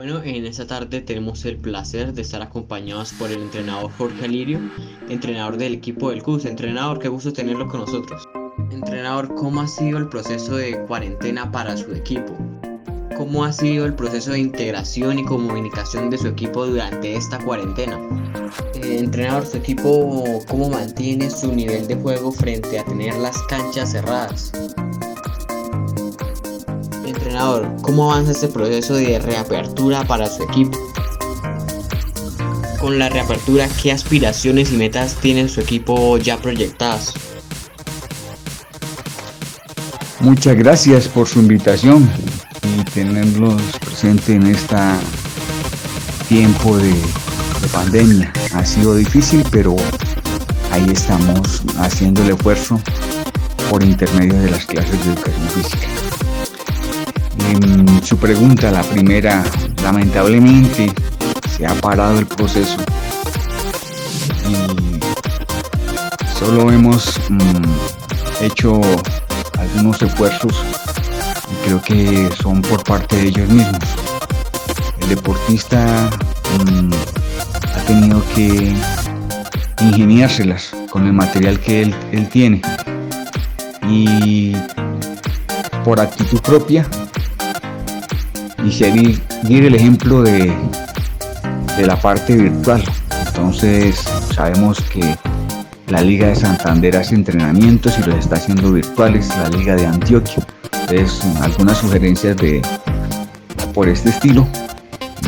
Bueno, en esta tarde tenemos el placer de estar acompañados por el entrenador Jorge Alirio, entrenador del equipo del CUS. Entrenador, qué gusto tenerlo con nosotros. Entrenador, ¿cómo ha sido el proceso de cuarentena para su equipo? ¿Cómo ha sido el proceso de integración y comunicación de su equipo durante esta cuarentena? Eh, entrenador, su equipo, ¿cómo mantiene su nivel de juego frente a tener las canchas cerradas? ¿Cómo avanza este proceso de reapertura para su equipo? Con la reapertura, ¿qué aspiraciones y metas tiene su equipo ya proyectadas? Muchas gracias por su invitación y tenerlos presente en este tiempo de pandemia. Ha sido difícil, pero ahí estamos haciendo el esfuerzo por intermedio de las clases de educación física. Su pregunta, la primera, lamentablemente se ha parado el proceso y solo hemos mm, hecho algunos esfuerzos y creo que son por parte de ellos mismos. El deportista mm, ha tenido que ingeniárselas con el material que él, él tiene y por actitud propia y seguir, el ejemplo de, de la parte virtual. Entonces sabemos que la Liga de Santander hace entrenamientos y los está haciendo virtuales, la Liga de Antioquia. Entonces algunas sugerencias de por este estilo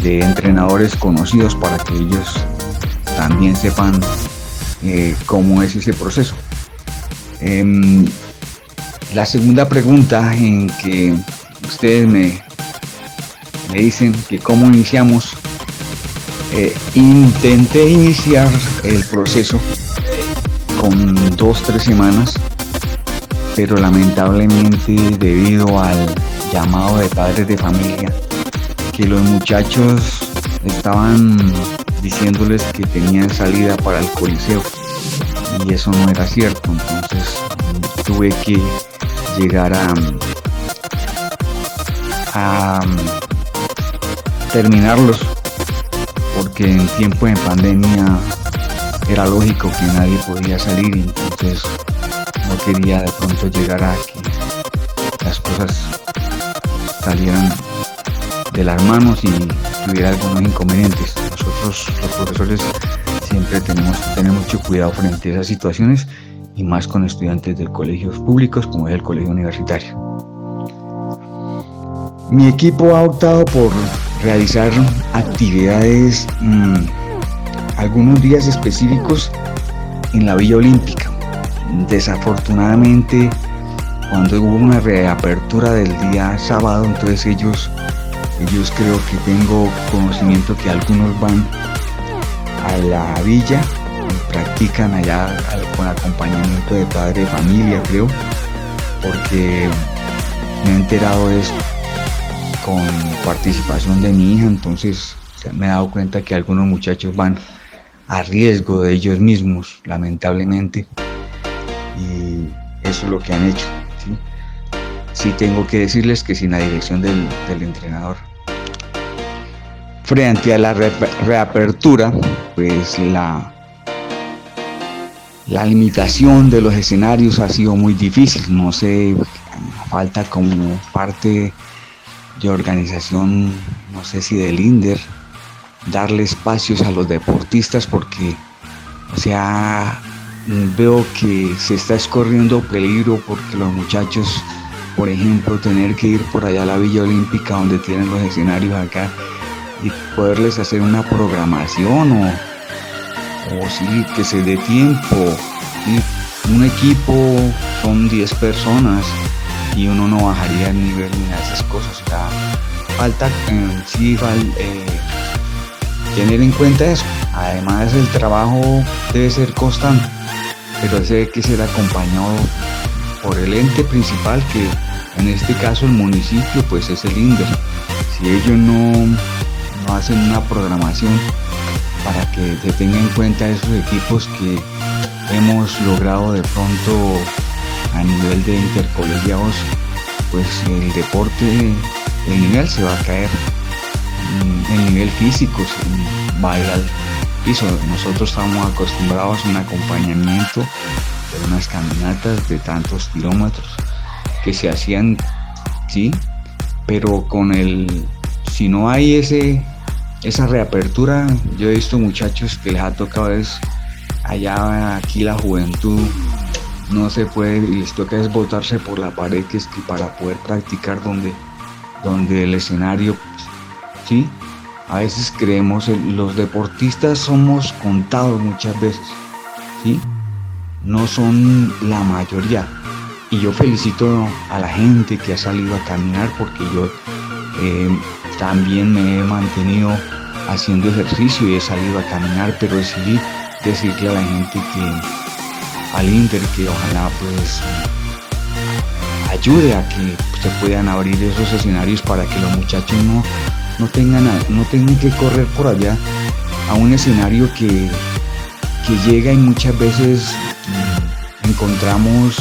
de entrenadores conocidos para que ellos también sepan eh, cómo es ese proceso. Em, la segunda pregunta en que ustedes me, me dicen que cómo iniciamos. Eh, intenté iniciar el proceso con dos, tres semanas, pero lamentablemente debido al llamado de padres de familia, que los muchachos estaban diciéndoles que tenían salida para el coliseo y eso no era cierto, entonces tuve que llegar a, a terminarlos, porque en tiempo de pandemia era lógico que nadie podía salir, entonces no quería de pronto llegar a que las cosas salieran de las manos y tuviera algunos inconvenientes. Nosotros los profesores siempre tenemos que tener mucho cuidado frente a esas situaciones y más con estudiantes de colegios públicos como es el colegio universitario. Mi equipo ha optado por realizar actividades mm, algunos días específicos en la Villa Olímpica. Desafortunadamente, cuando hubo una reapertura del día sábado, entonces ellos, ellos creo que tengo conocimiento que algunos van a la villa y practican allá con acompañamiento de padre de familia, creo, porque me he enterado de esto con participación de mi hija, entonces me he dado cuenta que algunos muchachos van a riesgo de ellos mismos, lamentablemente, y eso es lo que han hecho. Sí, tengo que decirles que sin la dirección del, entrenador. Frente a la reapertura, pues la, la limitación de los escenarios ha sido muy difícil, no sé, falta como parte de organización, no sé si del INDER, darle espacios a los deportistas porque, o sea, veo que se está escorriendo peligro porque los muchachos, por ejemplo, tener que ir por allá a la Villa Olímpica donde tienen los escenarios acá y poderles hacer una programación o, o sí, que se dé tiempo. Un equipo son 10 personas y uno no bajaría el nivel ni nada de esas cosas. O sea, falta eh, sí eh, tener en cuenta eso. Además el trabajo debe ser constante, pero debe que ser acompañado por el ente principal que en este caso el municipio pues es el INDER. Si ellos no, no hacen una programación para que se tenga en cuenta esos equipos que hemos logrado de pronto a nivel de intercolegiados, pues el deporte, el nivel se va a caer. Mm, el nivel físico, va a ir al piso. Nosotros estamos acostumbrados a un acompañamiento de unas caminatas de tantos kilómetros que se hacían, sí, pero con el, si no hay ese, esa reapertura, yo he visto muchachos que les ha tocado es allá aquí la juventud no se puede y les toca desbotarse por la pared que es que para poder practicar donde, donde el escenario, sí, a veces creemos, los deportistas somos contados muchas veces, ¿sí? No son la mayoría. Y yo felicito a la gente que ha salido a caminar porque yo eh, también me he mantenido haciendo ejercicio y he salido a caminar, pero decidí decirle a la gente que al Inter que ojalá pues ayude a que se puedan abrir esos escenarios para que los muchachos no no tengan, no tengan que correr por allá a un escenario que, llega y muchas veces mm, encontramos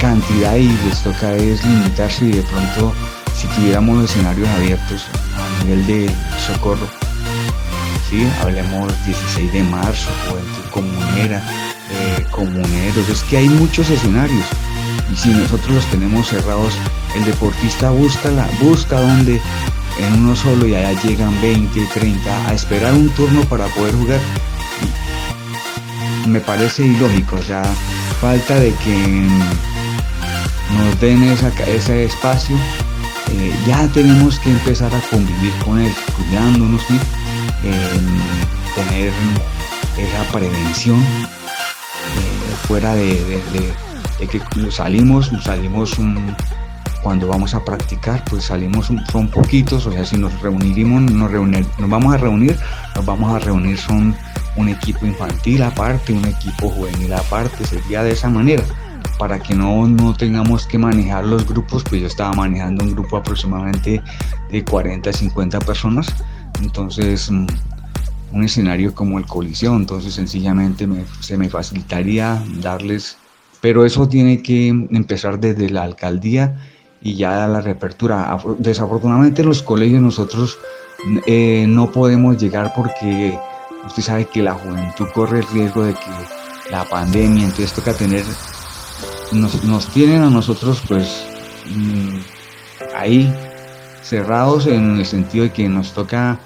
cantidad y les toca es limitarse y de pronto si tuviéramos escenarios abiertos a nivel de socorro, ¿sí? hablemos 16 de marzo, juventud comunera, comuneros, es que hay muchos escenarios y si nosotros los tenemos cerrados, el deportista busca, la, busca donde en uno solo y allá llegan 20, 30 a esperar un turno para poder jugar. Me parece ilógico, o sea, falta de que nos den ese espacio. Eh, ya tenemos que empezar a convivir con él, cuidándonos, y tener esa prevención eh, fuera de, que salimos, salimos un, cuando vamos a practicar, pues salimos, son poquitos, o sea, si nos reuniremos, nos, reunir, nos vamos a reunir, nos vamos a reunir, son un equipo infantil aparte, un equipo juvenil aparte, sería de esa manera, para que no, no tengamos que manejar los grupos, pues yo estaba manejando un grupo aproximadamente de 40 a 50 personas, entonces mm, un escenario como el colisión, entonces sencillamente se me facilitaría darles, pero eso tiene que empezar desde la alcaldía y ya la reapertura. Desafortunadamente en los colegios nosotros eh, no podemos llegar porque usted sabe que la juventud corre el riesgo de que la pandemia, entonces toca tener, nos, tienen a nosotros pues mm, ahí cerrados en el sentido de que nos toca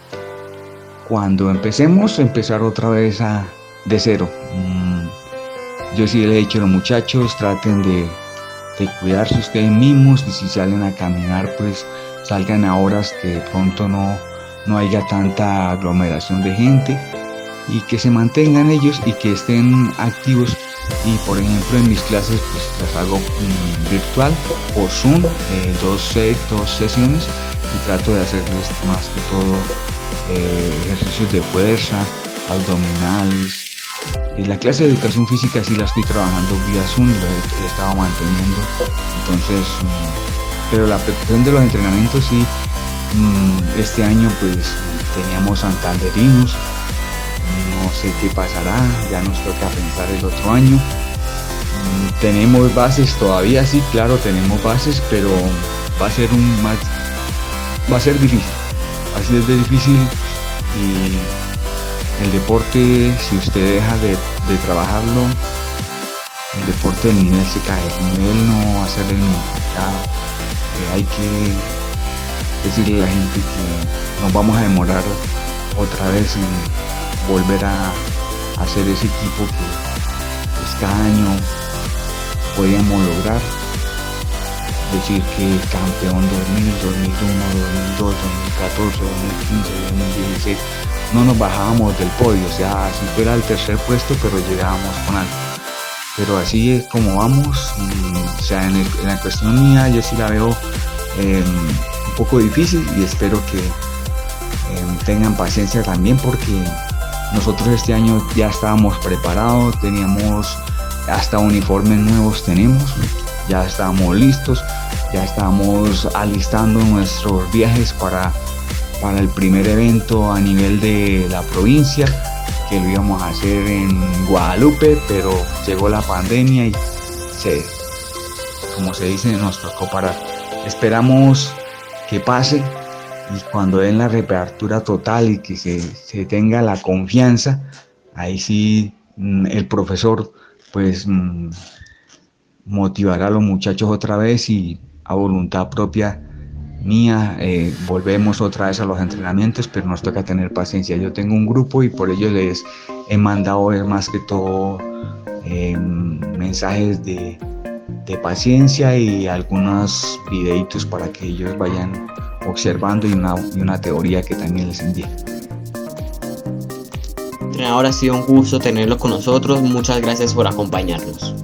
cuando empecemos empezar otra vez a, de cero. Mm, yo sí le he dicho a los muchachos, traten de cuidarse ustedes mismos y si salen a caminar pues salgan a horas que de pronto no, no haya tanta aglomeración de gente y que se mantengan ellos y que estén activos y por ejemplo en mis clases pues las hago mm, virtual por Zoom eh, dos, dos sesiones y trato de hacerles más que todo eh, ejercicios de fuerza abdominales la clase de educación física sí la estoy trabajando vía Zoom, la he, estado manteniendo. Entonces, mm, pero la preparación de los entrenamientos sí, mm, este año pues teníamos santanderinos, no sé qué pasará, ya nos toca pensar el otro año. Mm, tenemos bases todavía, sí, claro, tenemos bases, pero va a ser un más, va a ser difícil, así es de difícil y el deporte, si usted deja de, trabajarlo, el deporte del nivel se cae, el nivel no va a ser el mismo. Eh, hay que decirle a la gente que nos vamos a demorar otra vez en volver a hacer ese equipo que pues, cada año podíamos lograr. Decir que campeón 2000, 2001, 2002, 2014, 2015, 2016 no nos bajábamos del podio, o sea, si fuera el tercer puesto, pero llegábamos con algo. Pero así es como vamos, o sea, en, la cuestión mía yo sí la veo em, un poco difícil y espero que em, tengan paciencia también porque nosotros este año ya estábamos preparados, teníamos hasta uniformes nuevos tenemos, ya estábamos listos, ya estábamos alistando nuestros viajes para para el primer evento a nivel de la provincia, que lo íbamos a hacer en Guadalupe, pero llegó la pandemia y se, como se dice, nos tocó parar. Esperamos que pase y cuando den la reapertura total y que se, se tenga la confianza, ahí sí mm, el profesor pues motivará a los muchachos otra vez y a voluntad propia mía eh, volvemos otra vez a los entrenamientos, pero nos toca tener paciencia. Yo tengo un grupo y por ello les he mandado más que todo em, mensajes de, paciencia y algunos videitos para que ellos vayan observando y una, y una teoría que también les envíe. Entrenador, ha sido un gusto tenerlo con nosotros. Muchas gracias por acompañarnos.